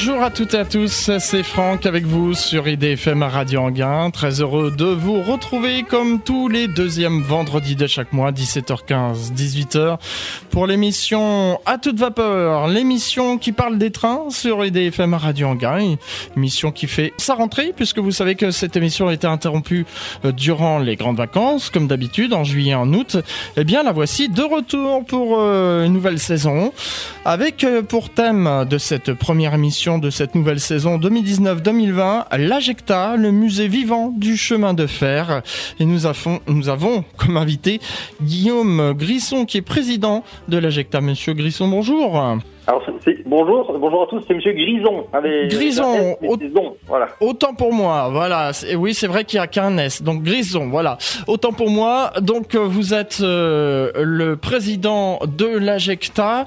Bonjour à toutes et à tous, c'est Franck avec vous sur IDFM Radio Anguin. Très heureux de vous retrouver comme tous les deuxièmes vendredis de chaque mois, 17h15, 18h, pour l'émission À toute vapeur, l'émission qui parle des trains sur IDFM Radio Anguin. Émission qui fait sa rentrée, puisque vous savez que cette émission a été interrompue euh, durant les grandes vacances, comme d'habitude, en juillet et en août. Eh bien, la voici de retour pour euh, une nouvelle saison, avec euh, pour thème de cette première émission de cette nouvelle saison 2019-2020, l'Ajecta, le musée vivant du chemin de fer. Et nous avons, nous avons comme invité Guillaume Grisson, qui est président de l'Ajecta. Monsieur Grisson, bonjour. Alors, bonjour, bonjour à tous, c'est Monsieur Grison. Grison, voilà. autant pour moi, voilà. Oui, c'est vrai qu'il n'y a qu'un S, donc Grison, voilà. Autant pour moi. Donc, euh, vous êtes euh, le président de l'AJECTA,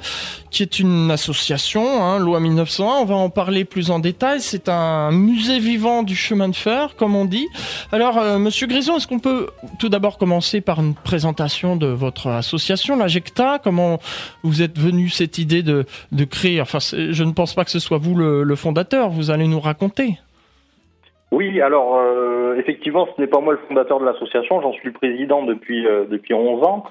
qui est une association, hein, loi 1901. On va en parler plus en détail. C'est un musée vivant du chemin de fer, comme on dit. Alors, euh, Monsieur Grison, est-ce qu'on peut tout d'abord commencer par une présentation de votre association, l'AJECTA? Comment vous êtes venu cette idée de de créer. Enfin, je ne pense pas que ce soit vous le, fondateur. Vous allez nous raconter. Oui, alors euh, effectivement, ce n'est pas moi le fondateur de l'association. J'en suis président depuis euh, depuis 11 ans.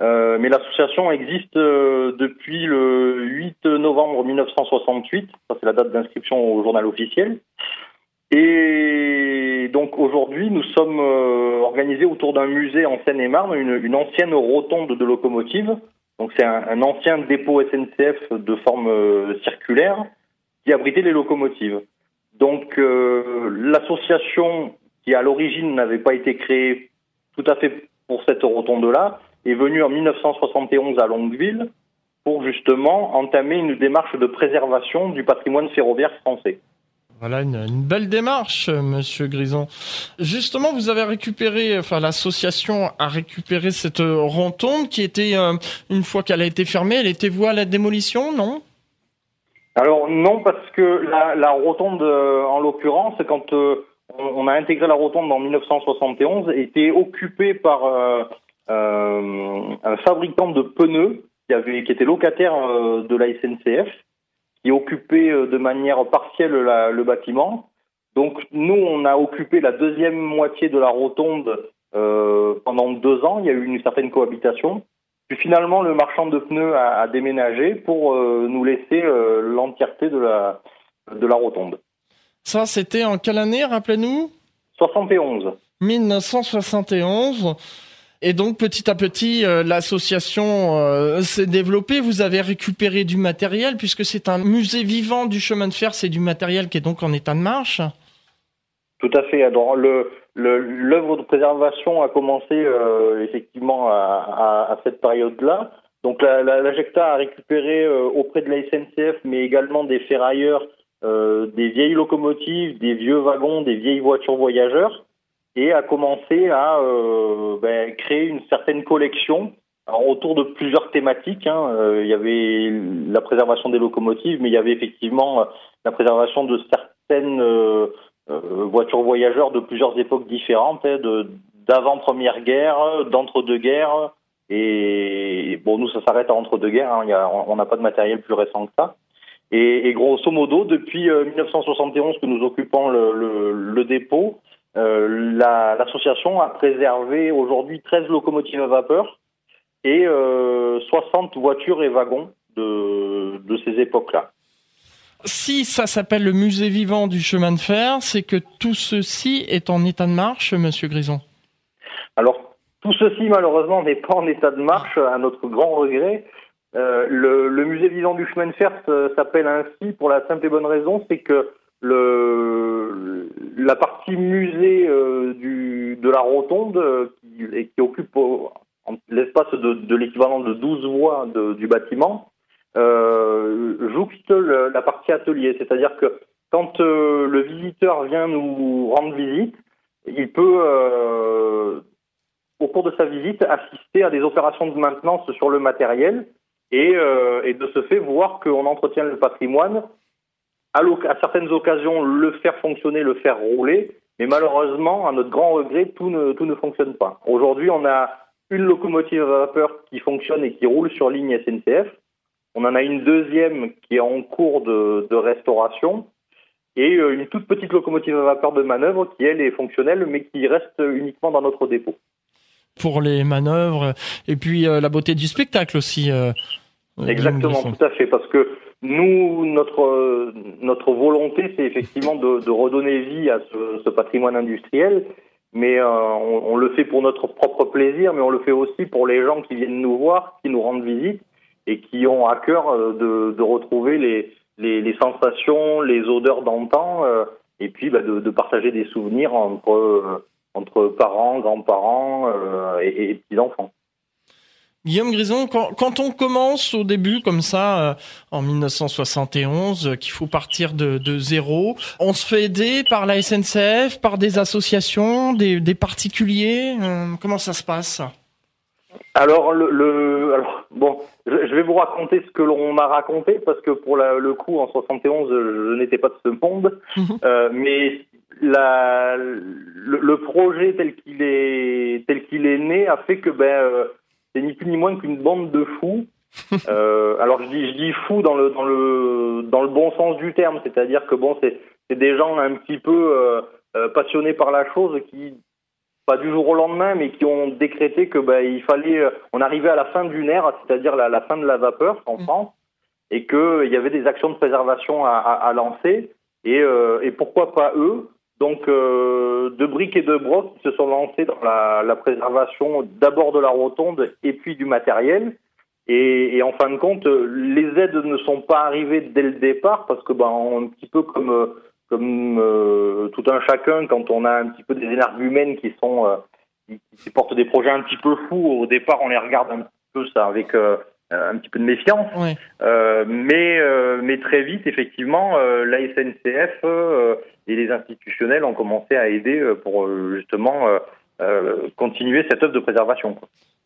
Euh, mais l'association existe depuis le 8 novembre 1968. Ça, c'est la date d'inscription au journal officiel. Et donc aujourd'hui, nous sommes organisés autour d'un musée en Seine-et-Marne, une, une, ancienne rotonde de locomotives donc c'est un, ancien dépôt SNCF de forme euh, circulaire qui abritait les locomotives. Donc euh, l'association qui à l'origine n'avait pas été créée tout à fait pour cette rotonde-là est venue en 1971 à Longueville pour justement entamer une démarche de préservation du patrimoine ferroviaire français. Voilà une, belle démarche, Monsieur Grison. Justement, vous avez récupéré, enfin l'association a récupéré cette rotonde qui était, euh, une fois qu'elle a été fermée, elle était vouée à la démolition, non? Alors non, parce que la, rotonde, euh, en l'occurrence, quand euh, on, a intégré la rotonde en 1971, était occupée par un fabricant de pneus qui, avait, qui était locataire de la SNCF qui occupait euh, de manière partielle le bâtiment. Donc nous, on a occupé la deuxième moitié de la rotonde euh, pendant deux ans. Il y a eu une certaine cohabitation. Puis finalement, le marchand de pneus a, déménagé pour euh, nous laisser l'entièreté de la, de la rotonde. Ça, c'était en quelle année, rappelez-nous? 71. 1971. Et donc petit à petit, euh, l'association euh, s'est développée. Vous avez récupéré du matériel puisque c'est un musée vivant du chemin de fer. C'est du matériel qui est donc en état de marche. Tout à fait. L'œuvre de préservation a commencé euh, effectivement à, cette période-là. Donc la, a récupéré auprès de la SNCF, mais également des ferrailleurs, des vieilles locomotives, des vieux wagons, des vieilles voitures voyageurs et a commencé à euh, ben, créer une certaine collection autour de plusieurs thématiques. Hein. Euh, il y avait la préservation des locomotives, mais il y avait effectivement euh, la préservation de certaines voitures voyageurs de plusieurs époques différentes, hein, d'avant Première Guerre, d'entre-deux guerres. Et bon, nous, ça s'arrête à entre-deux guerres. Hein. on n'a pas de matériel plus récent que ça. Et, et grosso modo, depuis 1971 que nous occupons le, le, le dépôt, euh, l'association a préservé aujourd'hui 13 locomotives à vapeur et 60 euh, voitures et wagons de, de ces époques-là. Si ça s'appelle le musée vivant du chemin de fer, c'est que tout ceci est en état de marche, Monsieur Grison? Alors, tout ceci, malheureusement, n'est pas en état de marche, à notre grand regret. Euh, le, le, musée vivant du chemin de fer s'appelle ainsi pour la simple et bonne raison, c'est que le, la partie musée euh, de la rotonde euh, qui, occupe l'espace de, l'équivalent de 12 voies du bâtiment euh, jouxte la partie atelier. C'est-à-dire que quand euh, le visiteur vient nous rendre visite, il peut, au cours de sa visite, assister à des opérations de maintenance sur le matériel et, et de ce fait voir qu'on entretient le patrimoine à, certaines occasions le faire fonctionner, le faire rouler, mais malheureusement, à notre grand regret, tout ne, tout ne fonctionne pas. Aujourd'hui, on a une locomotive à vapeur qui fonctionne et qui roule sur ligne SNCF. On en a une deuxième qui est en cours de, de restauration et euh, une toute petite locomotive à vapeur de manœuvre qui, elle, est fonctionnelle, mais qui reste uniquement dans notre dépôt. Pour les manœuvres, et puis euh, la beauté du spectacle aussi. Euh, Exactement, tout à fait, parce que nous, notre, notre volonté, c'est effectivement de, de, redonner vie à ce, ce patrimoine industriel, mais on, on, le fait pour notre propre plaisir, mais on le fait aussi pour les gens qui viennent nous voir, qui nous rendent visite, et qui ont à cœur de, de retrouver les, les, sensations, les odeurs d'antan, euh, et puis bah, de, partager des souvenirs entre, euh, entre parents, grands-parents euh, et, petits-enfants. Guillaume Grison, quand, on commence au début comme ça, en 1971, qu'il faut partir de, zéro, on se fait aider par la SNCF, par des associations, des, des particuliers. comment ça se passe alors, le, le alors, bon, je, vais vous raconter ce que l'on m'a raconté parce que pour le coup, en 71, je, n'étais pas de ce monde, mhm. euh, mais la, le, projet tel qu'il est tel qu'il est né a fait que ben euh, c'est ni plus ni moins qu'une bande de fous. euh, alors je dis je dis fous dans le dans le dans le bon sens du terme, c'est-à-dire que bon c'est c'est des gens un petit peu euh, euh passionnés par la chose qui pas du jour au lendemain, mais qui ont décrété que bah, il fallait, on arrivait à la fin d'une ère, c'est-à-dire la, la, fin de la vapeur en mm. France, et qu'il y avait des actions de préservation à, à, à lancer, et, euh, et, pourquoi pas eux Donc, euh, de briques et de broc, ils se sont lancés dans la, préservation d'abord de la rotonde et puis du matériel. Et, en fin de compte, les aides ne sont pas arrivées dès le départ parce que, ben, un petit peu comme euh, comme euh, tout un chacun, quand on a un petit peu des énergumènes qui sont qui, portent des projets un petit peu fous, au départ on les regarde un peu ça avec un petit peu de méfiance. mais mais très vite, effectivement, la SNCF et les institutionnels ont commencé à aider pour justement continuer cette œuvre de préservation.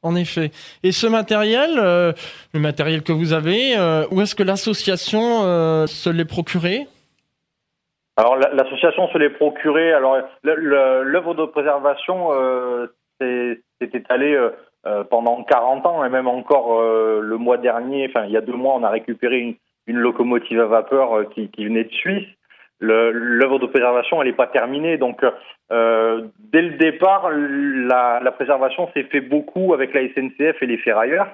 En effet. Et ce matériel, le matériel que vous avez, où est-ce que l'association se l'est procuré? Alors l'association se l'est procurée. Alors l'œuvre de préservation euh, s'est étalée euh, euh, pendant 40 ans et même encore euh, le mois dernier, enfin il y a deux mois, on a récupéré une, une locomotive à vapeur qui, qui, venait de Suisse. L'œuvre de préservation, elle n'est pas terminée. Donc dès le départ, la, la préservation s'est fait beaucoup avec la SNCF et les ferrailleurs,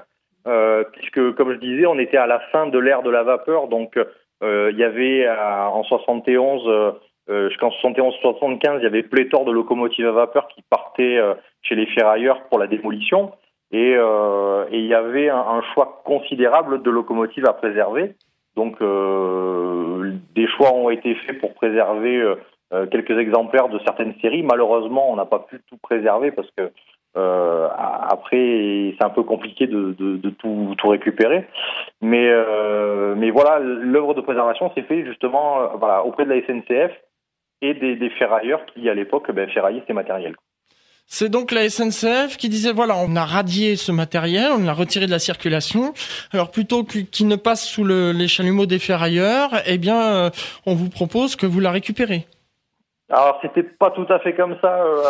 puisque comme je disais, on était à la fin de l'ère de la vapeur, donc euh, il y avait euh, en 71 euh, jusqu'en 71-75, il y avait pléthore de locomotives à vapeur qui partaient chez les ferrailleurs pour la démolition. Et, euh, et il y avait un, choix considérable de locomotives à préserver. Donc euh, des choix ont été faits pour préserver euh, quelques exemplaires de certaines séries. Malheureusement, on n'a pas pu tout préserver parce que euh, après, c'est un peu compliqué de, de, de tout, tout, récupérer. Mais, euh, mais voilà, l'œuvre de préservation s'est faite justement voilà, auprès de la SNCF et des, des ferrailleurs qui, à l'époque, ben, ferraillaient ces matériels. C'est donc la SNCF qui disait voilà, on a radié ce matériel, on l'a retiré de la circulation. Alors plutôt qu'il ne passe sous le, les chalumeaux des ferrailleurs, eh bien, euh, on vous propose que vous la récupérez. Alors c'était pas tout à fait comme ça. Euh,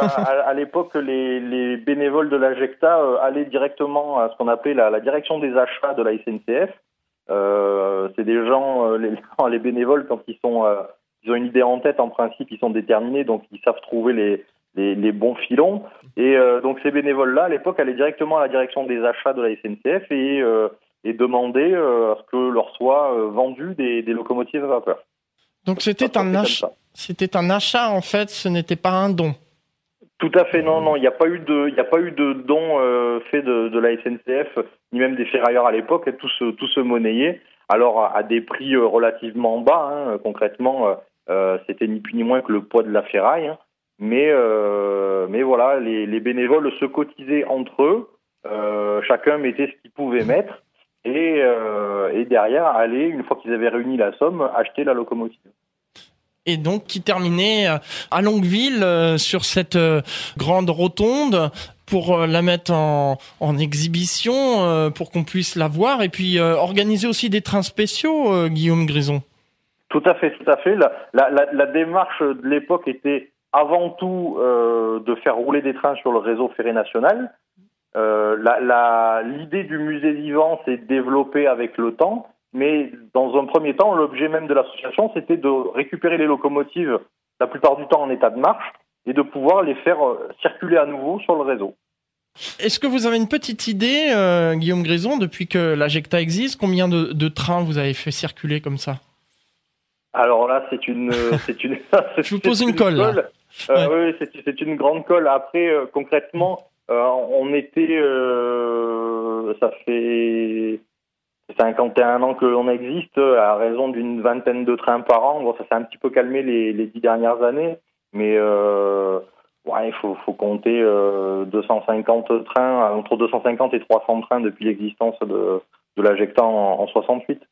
à, l'époque, les, les, bénévoles de l'AGECTA euh, allaient directement à ce qu'on appelait la, direction des achats de la SNCF. Euh, c'est des gens, les, les, bénévoles, quand ils sont, ils ont une idée en tête, en principe, ils sont déterminés, donc ils savent trouver les, les, les bons filons. Et donc ces bénévoles-là, à l'époque, allaient directement à la direction des achats de la SNCF et, et demandaient à ce que leur soient vendus des, des locomotives à vapeur. Donc c'était un achat. C'était un achat en fait, ce n'était pas un don. Tout à fait, non, non, il n'y a pas eu de, il a pas eu de don euh, fait de, de, la SNCF ni même des ferrailleurs à l'époque, tout se, tout se monnayait. Alors à, des prix euh, relativement bas, hein, concrètement, euh, c'était ni plus ni moins que le poids de la ferraille. Hein. Mais, euh, mais voilà, les, les, bénévoles se cotisaient entre eux, chacun mettait ce qu'il pouvait mettre, et, et derrière aller, une fois qu'ils avaient réuni la somme, acheter la locomotive et donc qui terminait euh, à Longueville euh, sur cette euh, grande rotonde pour la mettre en, en exhibition, pour qu'on puisse la voir, et puis organiser aussi des trains spéciaux, Guillaume Grison? Tout à fait, tout à fait. La, la, la, démarche de l'époque était avant tout de faire rouler des trains sur le réseau ferré national. L'idée du musée vivant s'est développée avec le temps, mais dans un premier temps, l'objet même de l'association, c'était de récupérer les locomotives, la plupart du temps en état de marche, et de pouvoir les faire euh, circuler à nouveau sur le réseau. Est-ce que vous avez une petite idée, euh, Guillaume Grison, depuis que l'Ajecta existe, combien de, trains vous avez fait circuler comme ça? Alors là, c'est une, c'est une. Je vous pose une, colle. Oui, c'est une grande colle. Après, concrètement, on était, ça fait 51 ans que l'on existe, à raison d'une vingtaine de trains par an. Bon, ça s'est un petit peu calmé les, dix dernières années, mais euh, ouais, il faut, faut, compter 250 euh, trains, entre 250 et 300 trains depuis l'existence de, de l'Ajecta en, en 68.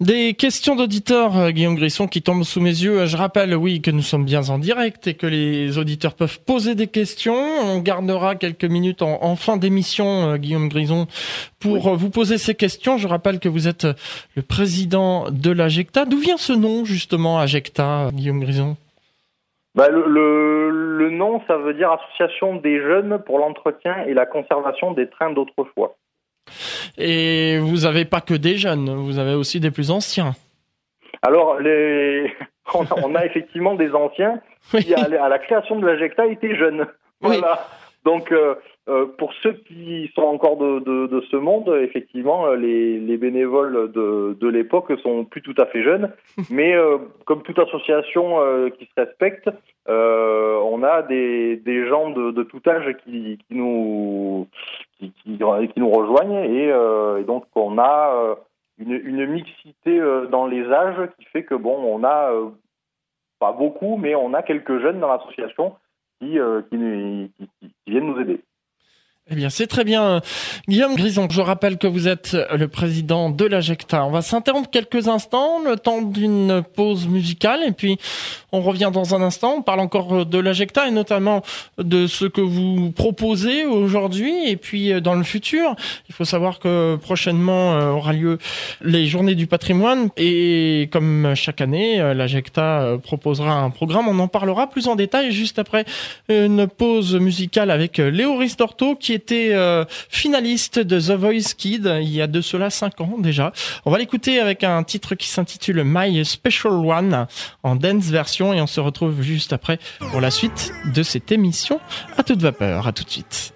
Des questions d'auditeurs, euh, Guillaume Grisson, qui tombent sous mes yeux. Je rappelle, oui, que nous sommes bien en direct et que les auditeurs peuvent poser des questions. On gardera quelques minutes en, fin d'émission, euh, Guillaume Grison, pour euh, vous poser ces questions. Je rappelle que vous êtes le président de l'AGECTA. D'où vient ce nom, justement, AGECTA, Guillaume Grison bah, le, le nom, ça veut dire Association des jeunes pour l'entretien et la conservation des trains d'autrefois. Et vous n'avez pas que des jeunes, vous avez aussi des plus anciens. Alors, les... on, a, effectivement des anciens qui, à, la création de l'AGECTA, étaient jeunes. Voilà. Donc, euh, euh, pour ceux qui sont encore de, de, ce monde, effectivement, euh, les, les bénévoles de, de l'époque sont plus tout à fait jeunes, mais comme toute association qui se respecte, on a des, des gens de, de, tout âge qui, qui nous qui, qui, qui, nous rejoignent. Et, et, donc on a une, une mixité dans les âges qui fait que bon, on a pas beaucoup, mais on a quelques jeunes dans l'association qui, qui, qui viennent nous aider. Eh bien, c'est très bien. Guillaume Grison, je rappelle que vous êtes le président de l'AGECTA. On va s'interrompre quelques instants, le temps d'une pause musicale, et puis on revient dans un instant. On parle encore de l'AGECTA et notamment de ce que vous proposez aujourd'hui et puis euh, dans le futur. Il faut savoir que prochainement euh, aura lieu les Journées du patrimoine et comme chaque année, euh, l'AGECTA proposera un programme. On en parlera plus en détail juste après une pause musicale avec Léo Ristorto qui était euh, finaliste de The Voice Kid il y a de cela 5 ans déjà. On va l'écouter avec un titre qui s'intitule My Special One en dance version et on se retrouve juste après pour la suite de cette émission à toute vapeur. À tout de suite.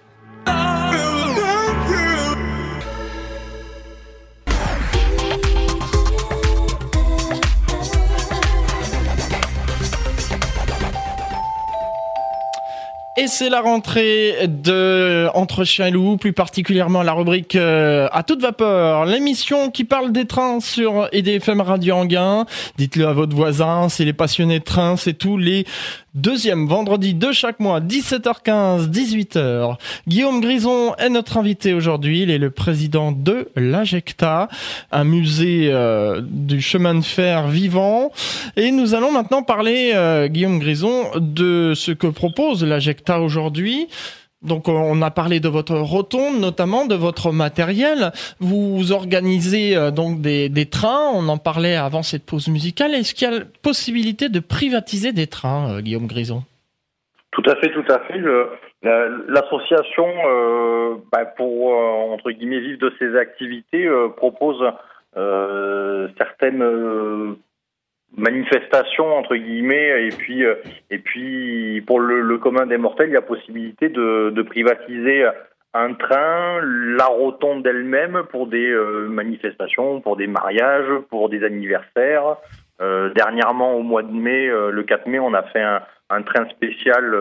Et c'est la rentrée de Entre Chien et Loup, plus particulièrement la rubrique euh, à toute vapeur, l'émission qui parle des trains sur EDFM Radio Anguin. Dites-le à votre voisin, c'est les passionnés de trains, c'est tous les Deuxième vendredi de chaque mois, 17h15, 18h. Guillaume Grison est notre invité aujourd'hui. Il est le président de l'Ajecta, un musée euh, du chemin de fer vivant. Et nous allons maintenant parler, euh, Guillaume Grison, de ce que propose l'Ajecta aujourd'hui. Donc on a parlé de votre rotonde, notamment de votre matériel. Vous organisez euh, donc des, trains. On en parlait avant cette pause musicale. Est-ce qu'il y a possibilité de privatiser des trains, euh, Guillaume Grison Tout à fait, tout à fait. L'association, euh, bah, pour entre guillemets vivre de ses activités, propose certaines manifestation entre guillemets et puis euh, et puis pour le, commun des mortels il y a possibilité de, de privatiser un train la rotonde d'elle-même pour des euh, manifestations pour des mariages pour des anniversaires. Euh, dernièrement au mois de mai le 4 mai on a fait un, un train spécial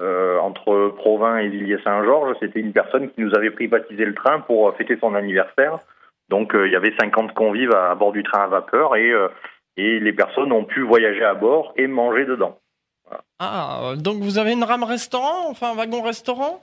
entre Provins et Villiers-Saint-Georges. C'était une personne qui nous avait privatisé le train pour fêter son anniversaire. Donc il y avait 50 convives à, à bord du train à vapeur et et les personnes ont pu voyager à bord et manger dedans. Ah, donc vous avez une rame restaurant, enfin un wagon restaurant?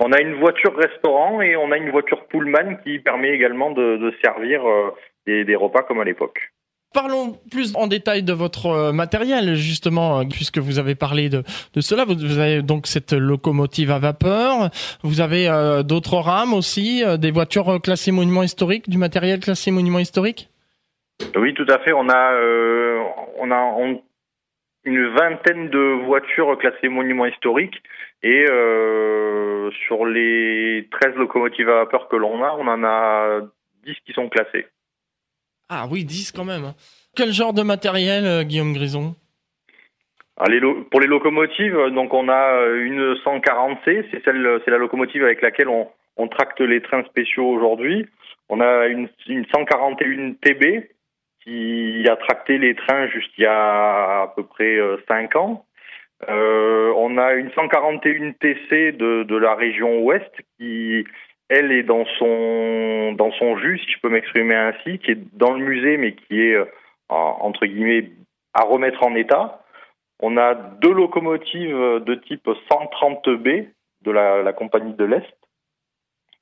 On a une voiture restaurant et on a une voiture Pullman qui permet également de, servir euh, des, repas comme à l'époque. Parlons plus en détail de votre euh, matériel, justement, euh, puisque vous avez parlé de, cela. Vous, avez donc cette locomotive à vapeur. Vous avez d'autres rames aussi, des voitures classées monuments historiques, du matériel classé monument historique oui, tout à fait. On a, euh, on a une vingtaine de voitures classées monuments historiques et euh, sur les 13 locomotives à vapeur que l'on a, on en a 10 qui sont classées. Ah oui, 10 quand même. Hein. Quel genre de matériel, Guillaume Grison? Ah, pour les locomotives, donc on a une 140C, c'est celle, c'est la locomotive avec laquelle on, on tracte les trains spéciaux aujourd'hui. On a une, une 141 TB qui a tracté les trains juste il y a à peu près 5 euh, ans. Euh, on a une 141 TC de, la région ouest qui, elle, est dans son dans son jus, si je peux m'exprimer ainsi, qui est dans le musée, mais qui est euh, entre guillemets à remettre en état. On a deux locomotives de type 130B de la, la compagnie de l'Est.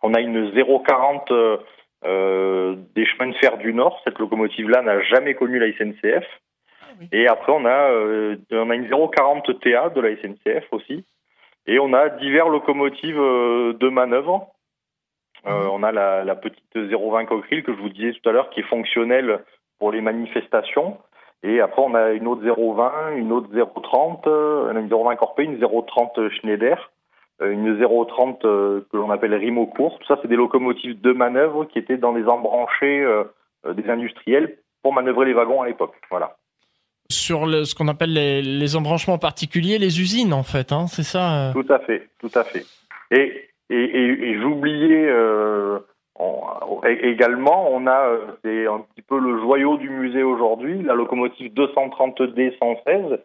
On a une 040 euh, des chemins de fer du Nord. Cette locomotive-là n'a jamais connu la SNCF. Ah Et après, on a, euh, on a une 040 TA de la SNCF aussi. Et on a divers locomotives euh, de manœuvre. Mhm. on a la, la, petite 020 Cockerill que je vous disais tout à l'heure qui est fonctionnelle pour les manifestations. Et après, on a une autre 020, une autre 030, une 020 Corpé, une 030 Schneider. Euh, une 030 euh, que l'on appelle Rimocourt. Tout ça, c'est des locomotives de manœuvre qui étaient dans les embranchés euh, des industriels pour manœuvrer les wagons à l'époque. Voilà. Sur ce qu'on appelle les, embranchements particuliers, les usines en fait, hein, c'est ça Tout à fait, tout à fait. Et, et, j'oubliais également, on a, c'est un petit peu le joyau du musée aujourd'hui, la locomotive 230D 116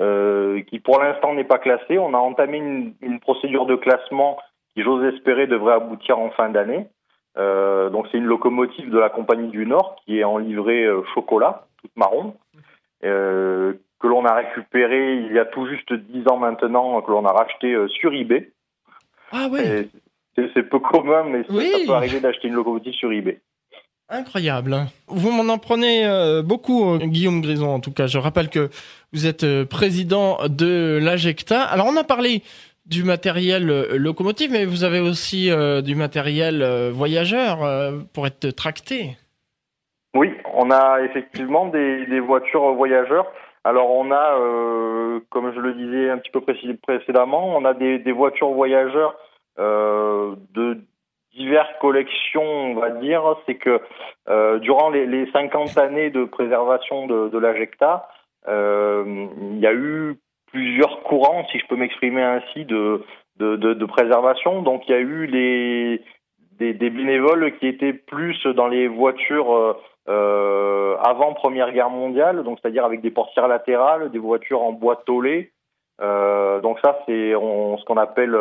euh, qui pour l'instant n'est pas classée. On a entamé une, une, procédure de classement qui, j'ose espérer, devrait aboutir en fin d'année. Euh, donc c'est une locomotive de la Compagnie du Nord qui est en livrée euh, chocolat, toute marron, euh, que l'on a récupéré il y a tout juste dix ans maintenant, que l'on a racheté euh, sur eBay. Ah oui. C'est peu commun, mais ça peut arriver d'acheter une locomotive sur eBay. Incroyable. Vous m'en en prenez euh, beaucoup, euh, Guillaume Grison, en tout cas. Je rappelle que vous êtes euh, président de l'AGECTA. Alors, on a parlé du matériel locomotive, mais vous avez aussi du matériel voyageur pour être tracté. Oui, on a effectivement des, voitures voyageurs. Alors, on a, comme je le disais un petit peu précédemment, on a des, des voitures voyageurs de diverses collections, on va dire, c'est que euh, durant les, les, 50 années de préservation de, de l'Ajecta, euh, il y a eu plusieurs courants, si je peux m'exprimer ainsi, de, préservation. Donc il y a eu les, des, bénévoles qui étaient plus dans les voitures euh, avant Première Guerre mondiale, donc c'est-à-dire avec des portières latérales, des voitures en bois tôlé. Donc ça, c'est ce qu'on appelle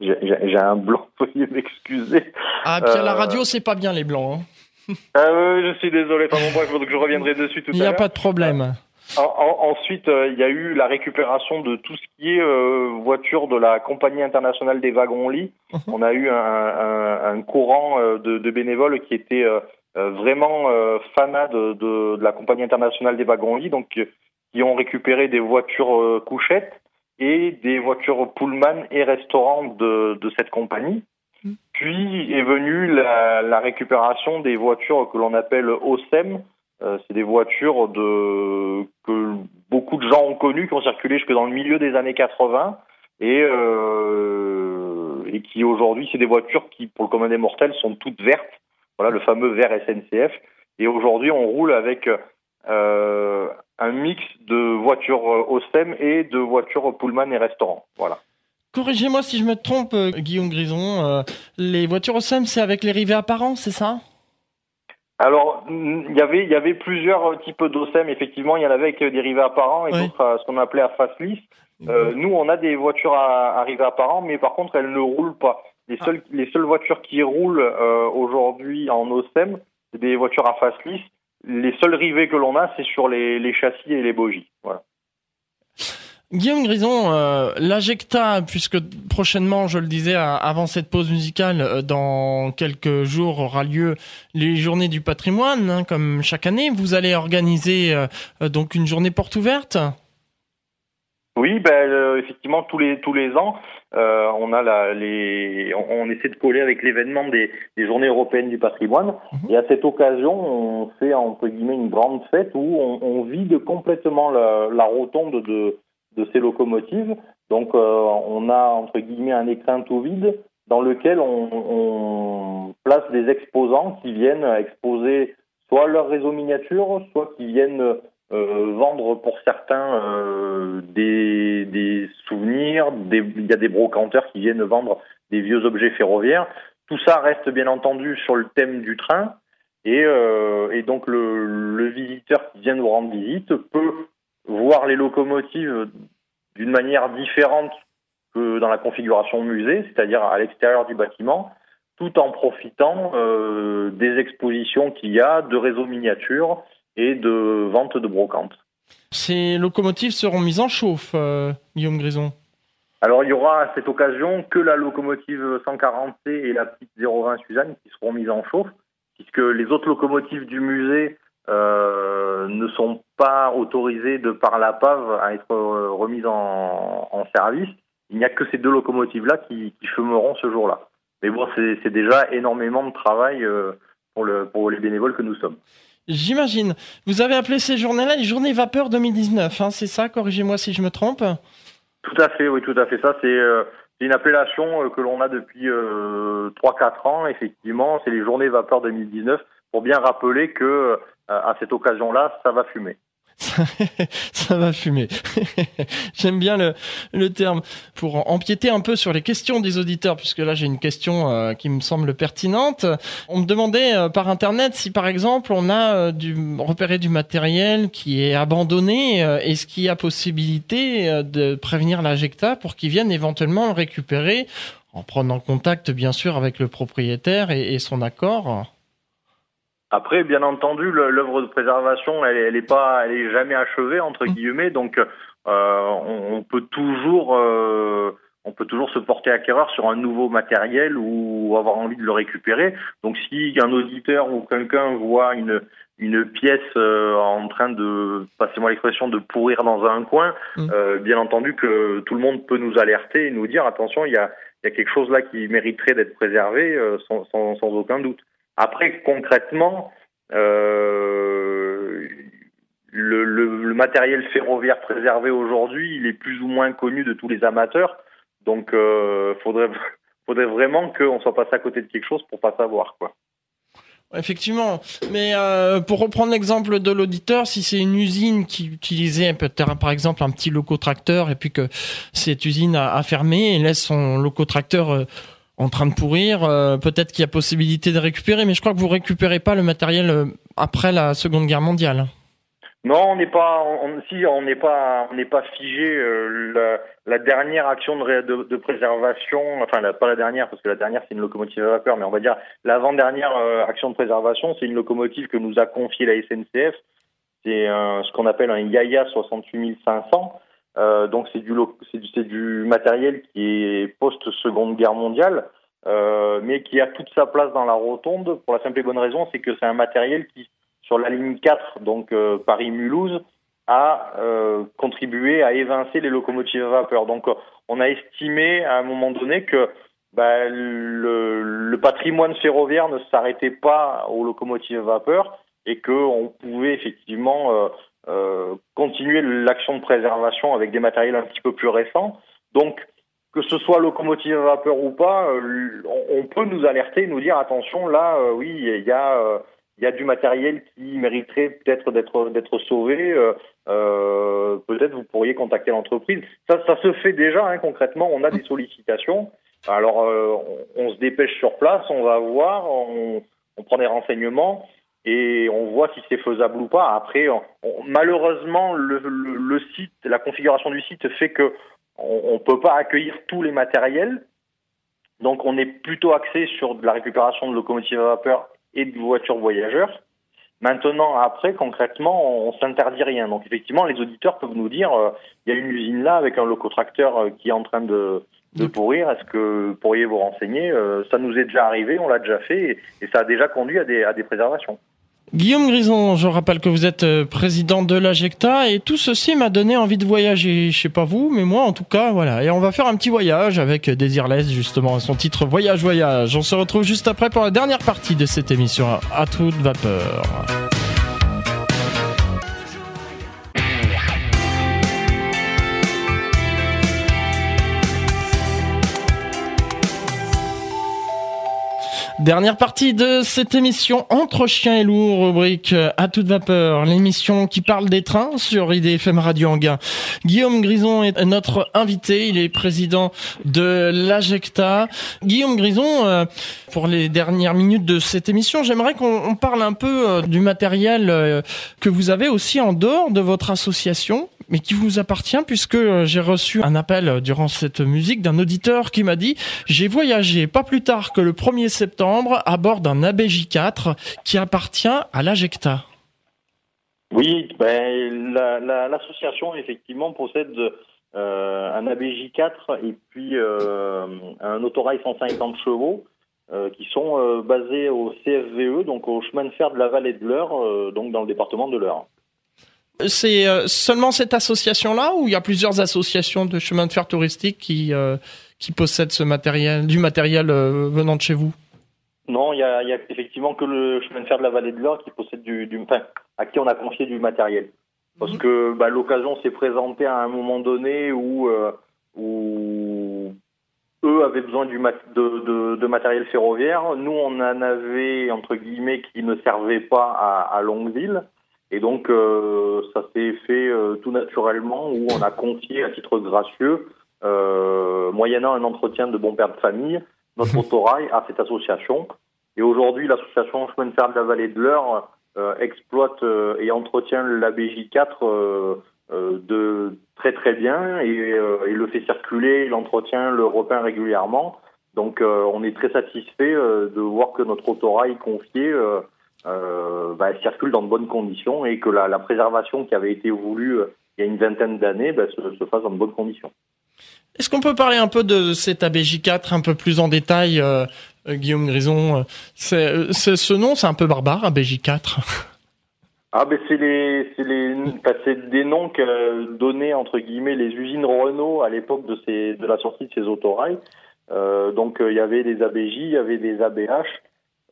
j'ai un blanc, veuillez m'excuser. Ah, puis à la euh, radio, c'est pas bien les blancs. Hein. ah oui, je suis désolé, pardon, bref, donc je reviendrai dessus tout à l'heure. Il n'y a pas de problème. ensuite, euh, il y a eu la récupération de tout ce qui est euh, voiture de la Compagnie internationale des wagons-lits. Mhm. On a eu un, un, un courant de, de, bénévoles qui étaient vraiment de, de, de, la Compagnie internationale des wagons-lits, donc qui ont récupéré des voitures couchettes et des voitures Pullman et restaurants de, de cette compagnie. Mm. Puis est venue la, la, récupération des voitures que l'on appelle OSEM. Euh, c'est des voitures de, que beaucoup de gens ont connues, qui ont circulé jusque dans le milieu des années 80 et, euh, et qui aujourd'hui, c'est des voitures qui, pour le commun des mortels, sont toutes vertes. Voilà, le fameux vert SNCF. Et aujourd'hui, on roule avec euh, un mix de voitures OSEM et de voitures Pullman et restaurants. Voilà. Corrigez-moi si je me trompe, euh, Guillaume Grison. Euh, les voitures OSEM, c'est avec les rivets apparents, c'est ça? Alors, il y avait, il y avait plusieurs types d'OSEM. Effectivement, il y en avait avec des rivets apparents et d'autres ce qu'on appelait à face lisse. Euh, nous, on a des voitures à, à rivets apparents, mais par contre, elles ne roulent pas. Les ah. seules, les seules voitures qui roulent aujourd'hui en OSEM, c'est des voitures à face lisse les seuls rivets que l'on a, c'est sur les, châssis et les bogies. Voilà. Guillaume Grison, euh, l'Ajecta, puisque prochainement, je le disais avant cette pause musicale, euh, dans quelques jours aura lieu les journées du patrimoine, hein, comme chaque année. Vous allez organiser euh, donc une journée porte ouverte? Oui, ben, euh, effectivement, tous les tous les ans, euh, on a la, les, on, essaie de coller avec l'événement des, des, Journées européennes du patrimoine. Mhm. Et à cette occasion, on fait entre guillemets une grande fête où on, on vide complètement la, la rotonde de, de ces locomotives. Donc, euh, on a entre guillemets un écrin tout vide dans lequel on, place des exposants qui viennent exposer soit leur réseau miniature, soit qui viennent euh, vendre pour certains des, souvenirs. Il y a des brocanteurs qui viennent vendre des vieux objets ferroviaires. Tout ça reste bien entendu sur le thème du train. Et, euh, donc le, visiteur qui vient nous rendre visite peut voir les locomotives d'une manière différente que dans la configuration musée, c'est-à-dire à, l'extérieur du bâtiment, tout en profitant euh, des expositions qu'il y a, de réseaux miniatures et de vente de brocantes. Ces locomotives seront mises en chauffe, euh, Guillaume Grison alors il y aura à cette occasion que la locomotive 140C et la petite 020 Suzanne qui seront mises en chauffe, puisque les autres locomotives du musée euh, ne sont pas autorisées de par la PAV à être euh, remises en, service. Il n'y a que ces deux locomotives-là qui, fumeront ce jour-là. Mais bon, c'est déjà énormément de travail pour les bénévoles que nous sommes. J'imagine. Vous avez appelé ces journées-là les journées vapeur 2019, hein, c'est ça Corrigez-moi si je me trompe. Tout à fait, oui, tout à fait. Ça, c'est euh, une appellation euh, que l'on a depuis euh, 3-4 ans, effectivement. C'est les journées vapeur 2019, pour bien rappeler que euh, à cette occasion-là, ça va fumer. ça va fumer. J'aime bien le, le, terme pour empiéter un peu sur les questions des auditeurs, puisque là j'ai une question euh, qui me semble pertinente. On me demandait euh, par internet si par exemple on a euh, du, repéré du matériel qui est abandonné, est-ce qu'il y a possibilité de prévenir l'AGECTA pour qu'ils viennent éventuellement le récupérer en prenant contact bien sûr avec le propriétaire et, et son accord? Après, bien entendu, l'œuvre de préservation, elle, elle est pas, elle est jamais achevée entre mmh. guillemets, donc euh, on, peut toujours, euh, on peut toujours se porter acquéreur sur un nouveau matériel ou avoir envie de le récupérer. Donc, si un auditeur ou quelqu'un voit une une pièce euh, en train de, passez-moi l'expression, de pourrir dans un coin, mmh. euh, bien entendu que tout le monde peut nous alerter et nous dire attention, il y a, il y a quelque chose là qui mériterait d'être préservé sans, sans, sans aucun doute. Après, concrètement, euh, le, le, matériel ferroviaire préservé aujourd'hui, il est plus ou moins connu de tous les amateurs. Donc, euh, faudrait, faudrait vraiment qu'on soit passé à côté de quelque chose pour pas savoir, quoi. Effectivement, mais euh, pour reprendre l'exemple de l'auditeur, si c'est une usine qui utilisait peut-être par exemple un petit locotracteur et puis que cette usine a, a fermé et laisse son locotracteur euh, en train de pourrir. Euh, peut-être qu'il y a possibilité de récupérer, mais je crois que vous récupérez pas le matériel euh, après la Seconde Guerre mondiale. Non, on n'est pas, on, si on n'est pas, on n'est pas figé. Euh, la, la, dernière action de, de, préservation, enfin pas la dernière parce que la dernière c'est une locomotive à vapeur, mais on va dire l'avant-dernière action de préservation, c'est une locomotive que nous a confiée la SNCF. C'est ce qu'on appelle un Yaya 68500. Euh, donc c'est du, du, du matériel qui est post-seconde guerre mondiale, euh, mais qui a toute sa place dans la rotonde pour la simple et bonne raison, c'est que c'est un matériel qui, sur la ligne 4, donc euh, Paris-Mulhouse, a euh, contribué à évincer les locomotives à vapeur. Donc on a estimé à un moment donné que bah, le, le, patrimoine ferroviaire ne s'arrêtait pas aux locomotives à vapeur et qu'on pouvait effectivement euh, continuer l'action de préservation avec des matériels un petit peu plus récents. Donc, que ce soit locomotive à vapeur ou pas, euh, on peut nous alerter, nous dire attention, là, euh, oui, il y a il y a du matériel qui mériterait peut-être d'être d'être sauvé. Euh, peut-être vous pourriez contacter l'entreprise. Ça, ça se fait déjà hein, concrètement. On a des sollicitations. Alors, on, on, se dépêche sur place, on va voir, on, on prend des renseignements et on voit si c'est faisable ou pas. Après, malheureusement, le, le, site, la configuration du site fait que on, ne peut pas accueillir tous les matériels. Donc, on est plutôt axé sur de la récupération de locomotives à vapeur et de voitures voyageurs. Maintenant, après, concrètement, on, s'interdit rien. Donc, effectivement, les auditeurs peuvent nous dire, euh, il y a une usine là avec un locotracteur euh, qui est en train de, de pourrir. Est-ce que vous pourriez vous renseigner? Euh, Ça nous est déjà arrivé, on l'a déjà fait, et, et, ça a déjà conduit à des, à des préservations. Guillaume Grison, je rappelle que vous êtes euh, président de l'AGECTA et tout ceci m'a donné envie de voyager. Je sais pas vous, mais moi en tout cas, voilà. Et on va faire un petit voyage avec Desireless, justement, son titre Voyage Voyage. On se retrouve juste après pour la dernière partie de cette émission à toute vapeur. Dernière partie de cette émission Entre chiens et loups, rubrique à toute vapeur, l'émission qui parle des trains sur IDFM Radio Anguin. Guillaume Grison est notre invité, il est président de l'AGECTA. Guillaume Grison, euh, pour les dernières minutes de cette émission, j'aimerais qu'on parle un peu euh, du matériel euh, que vous avez aussi en dehors de votre association mais qui vous appartient puisque euh, j'ai reçu un appel euh, durant cette musique d'un auditeur qui m'a dit j'ai voyagé pas plus tard que le 1er septembre à bord d'un ABJ4 qui appartient à l'Ajecta. Oui, ben, l'association effectivement possède euh, un ABJ4 et puis un autorail 150 chevaux qui sont basés au CFVE, donc au chemin de fer de la vallée de l'Eure, donc dans le département de l'Eure. C'est euh, seulement cette association-là ou il y a plusieurs associations de chemins de fer touristiques qui, euh, qui possèdent ce matériel, du matériel euh, venant de chez vous? Non, il y, a, effectivement que le chemin de fer de la vallée de l'Or qui possède du, du enfin, à qui on a confié du matériel. Parce mhm. que bah, l'occasion s'est présentée à un moment donné où, où eux avaient besoin du de, de, de, matériel ferroviaire. Nous, on en avait, entre guillemets, qui ne servait pas à, à Longueville. Et donc, euh, ça s'est fait euh, tout naturellement où on a confié à titre gracieux, euh, moyennant un entretien de bon père de famille, notre motorail à cette association. Et aujourd'hui, l'association Chemin de fer de la vallée de l'Eure exploite et entretient l'ABJ4 de très très bien et il le fait circuler, il entretient le repeint régulièrement. Donc, on est très satisfait de voir que notre autorail confié euh, bah, circule dans de bonnes conditions et que la, préservation qui avait été voulue euh, il y a une vingtaine d'années bah, se, fasse dans de bonnes conditions. Est-ce qu'on peut parler un peu de cet ABJ4 un peu plus en détail, euh, Guillaume Grison Ce nom, c'est un peu barbare, ABJ4 Ah ben c'est les c'est les des noms que donnaient entre guillemets les usines Renault à l'époque de ces de la sortie de ces autorails. donc il y avait des ABJ, il y avait des ABH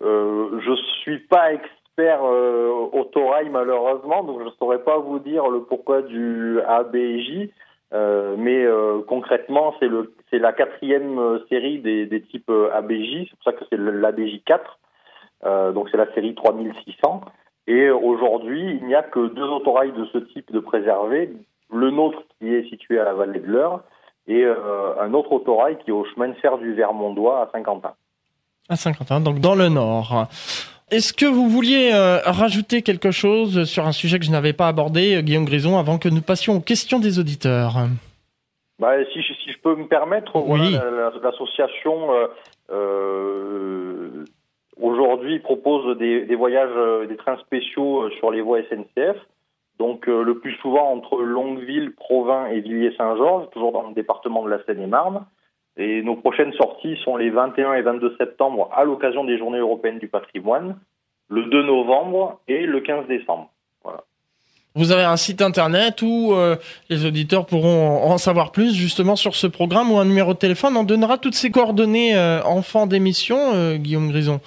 euh, je suis pas expert euh, autorail malheureusement, donc je ne saurais pas vous dire le pourquoi du ABJ. Euh, mais euh, concrètement, c'est le c'est la quatrième série des, des types ABJ. C'est pour ça que c'est l'ABJ 4. donc c'est la série 3600. Et aujourd'hui, il n'y a que deux autorails de ce type de préservés. Le nôtre qui est situé à la vallée de l'Eure et un autre autorail qui est au chemin de fer du Vermondois à Saint-Quentin. À Saint-Quentin, donc dans le nord. Est-ce que vous vouliez euh, rajouter quelque chose sur un sujet que je n'avais pas abordé, euh, Guillaume Grison, avant que nous passions aux questions des auditeurs? Bah, si, si, je peux me permettre, oui. l'association euh, aujourd'hui propose des, des, voyages, des trains spéciaux sur les voies SNCF. Donc le plus souvent entre Longueville, Provins et Villiers-Saint-Georges, toujours dans le département de la Seine-et-Marne. Et nos prochaines sorties sont les 21 et 22 septembre à l'occasion des Journées européennes du patrimoine, le 2 novembre et le 15 décembre. Vous avez un site internet où euh, les auditeurs pourront en savoir plus justement sur ce programme ou un numéro de téléphone. On donnera toutes ces coordonnées euh, en fin d'émission, euh, Guillaume Grison.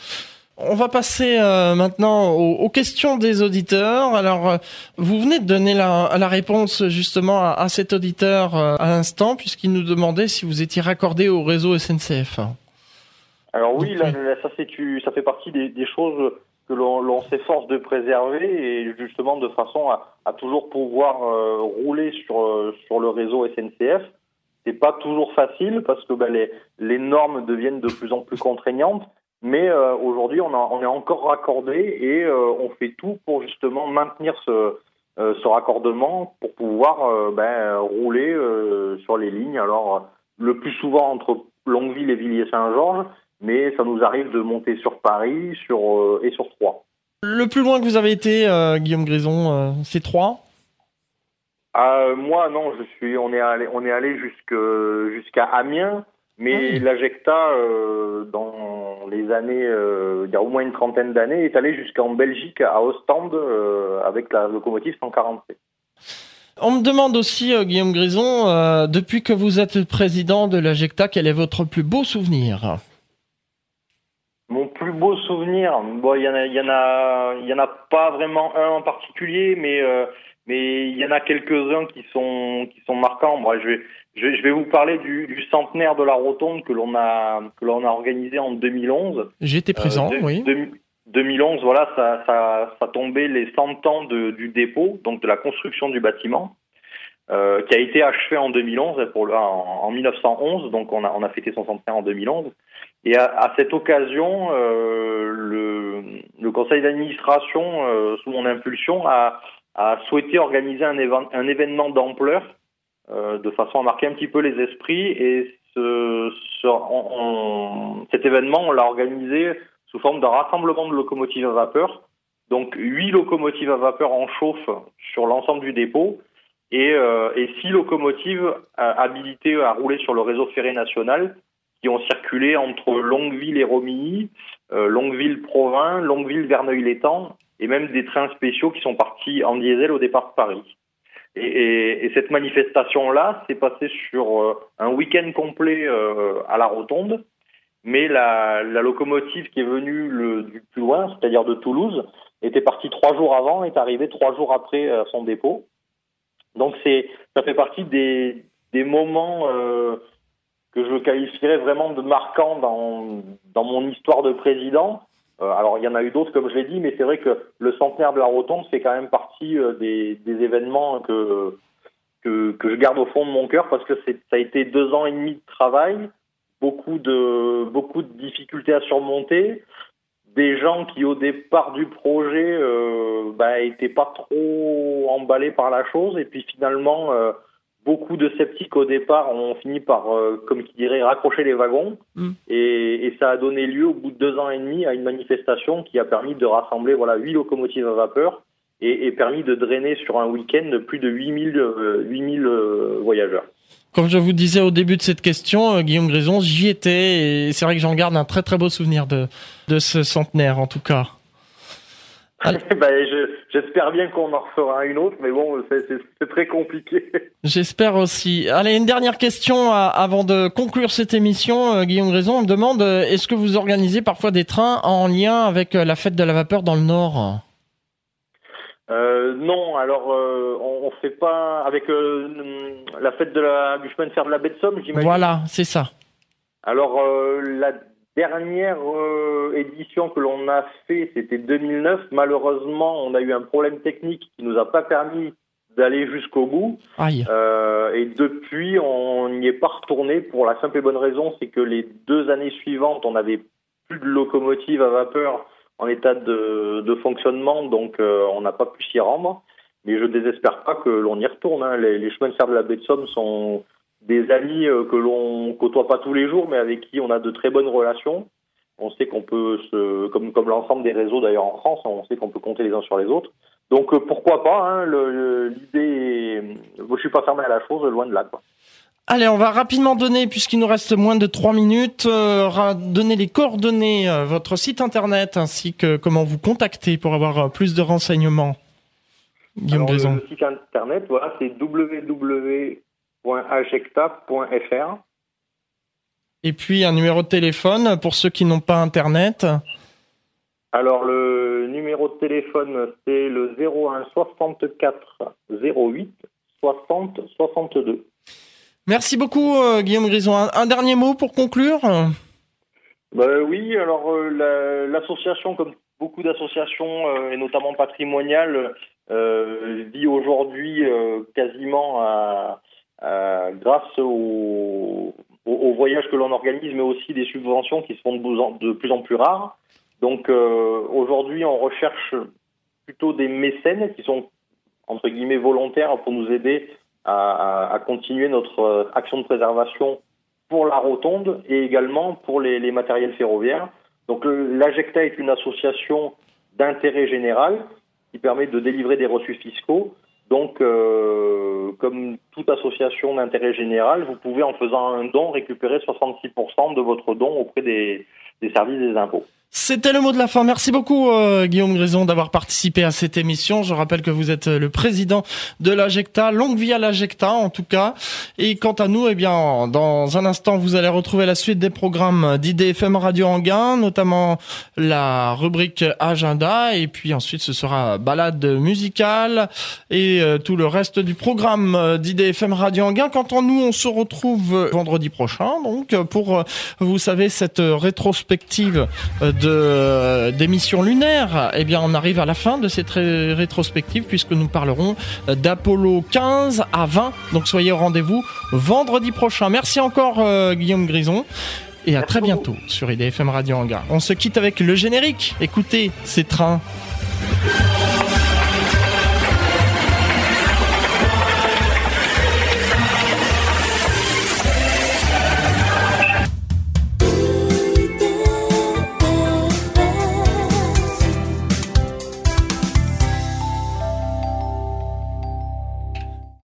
On va passer euh, maintenant aux, questions des auditeurs. Alors, euh, vous venez de donner la, réponse justement à, cet auditeur euh, à l'instant, puisqu'il nous demandait si vous étiez raccordé au réseau SNCF. Alors oui, ça, ça, fait partie des, choses que l'on s'efforce de préserver et justement de façon à, toujours pouvoir rouler sur, sur le réseau SNCF. C'est pas toujours facile parce que ben, les, les normes deviennent de plus en plus contraignantes mais euh, aujourd'hui, on, on, est encore raccordé et euh, on fait tout pour justement maintenir ce, euh, ce raccordement pour pouvoir ben, rouler sur les lignes. Alors, le plus souvent entre Longueville et Villiers-Saint-Georges, mais ça nous arrive de monter sur Paris sur, et sur Troyes. Le plus loin que vous avez été, Guillaume Grison, c'est Troyes? Moi, non, je suis, on est allé, on est allé jusqu'à Amiens. Mais ah l'Ajecta, euh, dans les années, euh, il y a au moins une trentaine d'années, est allé jusqu'en Belgique, à Ostende, euh, avec la locomotive 140C. On me demande aussi, Guillaume Grison, depuis que vous êtes président de l'Ajecta, quel est votre plus beau souvenir? Mon plus beau souvenir, bon, il y en a, il y en a, il y en a pas vraiment un en particulier, mais mais il y en a quelques-uns qui sont qui sont marquants. Moi, je vais je, vais vous parler du, centenaire de la Rotonde que l'on a que l'on a organisé en 2011. J'étais présent, oui. 2011, voilà, ça, ça, ça tombait les 100 ans de, du dépôt, donc de la construction du bâtiment, euh, qui a été achevé en 2011, pour, en, en 1911, donc on a, on a fêté son centenaire en 2011. Et à, à cette occasion, euh, le, le, conseil d'administration, euh, sous mon impulsion, a, a souhaité organiser un, un événement d'ampleur euh, de façon à marquer un petit peu les esprits. Et cet événement, on l'a organisé sous forme d'un rassemblement de locomotives à vapeur. Donc huit locomotives à vapeur en chauffe sur l'ensemble du dépôt et, euh, six locomotives euh, habilitées à rouler sur le réseau ferré national qui ont circulé entre Longueville et Romilly, euh, Longueville-Provins, Longueville-Verneuil-l'Étang et même des trains spéciaux qui sont partis en diesel au départ de Paris. Et, cette manifestation-là s'est passée sur euh, un week-end complet euh, à la Rotonde, mais la, locomotive qui est venue du plus loin, c'est-à-dire de Toulouse, était partie trois jours avant, est arrivée trois jours après à son dépôt. Donc ça fait partie des, moments euh, que je qualifierais vraiment de marquants dans, mon histoire de président, euh, alors il y en a eu d'autres comme je l'ai dit, mais c'est vrai que le centenaire de la Rotonde fait quand même partie euh, des, des, événements que, que, que je garde au fond de mon cœur parce que ça a été deux ans et demi de travail, beaucoup de beaucoup de difficultés à surmonter, des gens qui au départ du projet euh, bah, pas trop emballés par la chose et puis finalement euh, beaucoup de sceptiques au départ ont fini par, euh, comme qui dirait, raccrocher les wagons. Mm. Et, ça a donné lieu, au bout de deux ans et demi, à une manifestation qui a permis de rassembler voilà, huit locomotives à vapeur et, permis de drainer sur un week-end plus de 8000, 8000 euh, euh, voyageurs. Comme je vous disais au début de cette question, Guillaume Grison, j'y étais et c'est vrai que j'en garde un très très beau souvenir de, de ce centenaire en tout cas. ben, J'espère bien qu'on en refera une autre, mais bon, c'est très compliqué. J'espère aussi. Allez, une dernière question euh, avant de conclure cette émission. Euh, Guillaume Raison me demande euh, est-ce que vous organisez parfois des trains en lien avec la fête de la vapeur dans le Nord? Euh, non, alors on, on fait pas avec la fête de la, du chemin de fer de la baie de Somme, j'imagine. Voilà, c'est ça. Alors la dernière euh, édition que l'on a fait, c'était 2009. Malheureusement, on a eu un problème technique qui nous a pas permis d'aller jusqu'au bout. Euh, et depuis, on n'y est pas retourné pour la simple et bonne raison, c'est que les deux années suivantes, on n'avait plus de locomotive à vapeur en état de, fonctionnement, donc euh, on n'a pas pu s'y rendre. Mais je désespère pas que l'on y retourne. Hein. Les, chemins de fer de la baie de Somme sont des amis euh, que l'on côtoie pas tous les jours, mais avec qui on a de très bonnes relations. On sait qu'on peut se, comme, comme l'ensemble des réseaux d'ailleurs en France, on sait qu'on peut compter les uns sur les autres. Donc euh, pourquoi pas hein, L'idée, je suis pas fermé à la chose, loin de là. Quoi. Allez, on va rapidement donner, puisqu'il nous reste moins de trois minutes, euh, donner les coordonnées, euh, votre site internet ainsi que comment vous contacter pour avoir plus de renseignements. Guillaume Alors, Le site internet, voilà, c'est www .ajecta.fr. Et puis un numéro de téléphone pour ceux qui n'ont pas Internet Alors le numéro de téléphone c'est le 01 64 08 60 62. Merci beaucoup euh, Guillaume Grison. Un, dernier mot pour conclure? Bah, Oui, alors euh, l'association, comme beaucoup d'associations, euh, et notamment patrimoniales, vit aujourd'hui quasiment à, euh, grâce aux, voyages que l'on organise, mais aussi des subventions qui se font de plus en plus rares. Donc euh, aujourd'hui, on recherche plutôt des mécènes qui sont entre guillemets volontaires pour nous aider à, continuer notre euh, action de préservation pour la rotonde et également pour les, les matériels ferroviaires. Donc l'AGECTA est une association d'intérêt général qui permet de délivrer des reçus fiscaux donc, euh, comme toute association d'intérêt général, vous pouvez, en faisant un don, récupérer 66% de votre don auprès des, des services des impôts. C'était le mot de la fin. Merci beaucoup euh, Guillaume Grison d'avoir participé à cette émission. Je rappelle que vous êtes euh, le président de l'Ajecta. Longue vie à l'Ajecta en tout cas. Et quant à nous, eh bien, dans un instant, vous allez retrouver la suite des programmes d'IDFM Radio Anguin, notamment la rubrique agenda. Et puis ensuite, ce sera balade musicale et euh, tout le reste du programme d'IDFM Radio Anguin. Quant à nous, on se retrouve vendredi prochain, donc pour, vous savez, cette rétrospective de euh, d'émissions lunaires, eh bien, on arrive à la fin de cette rétrospective puisque nous parlerons d'Apollo 15 à 20. Donc, soyez au rendez-vous vendredi prochain. Merci encore, euh, Guillaume Grison. Et à très bientôt sur IDFM Radio Hangar. On se quitte avec le générique. Écoutez, ces trains.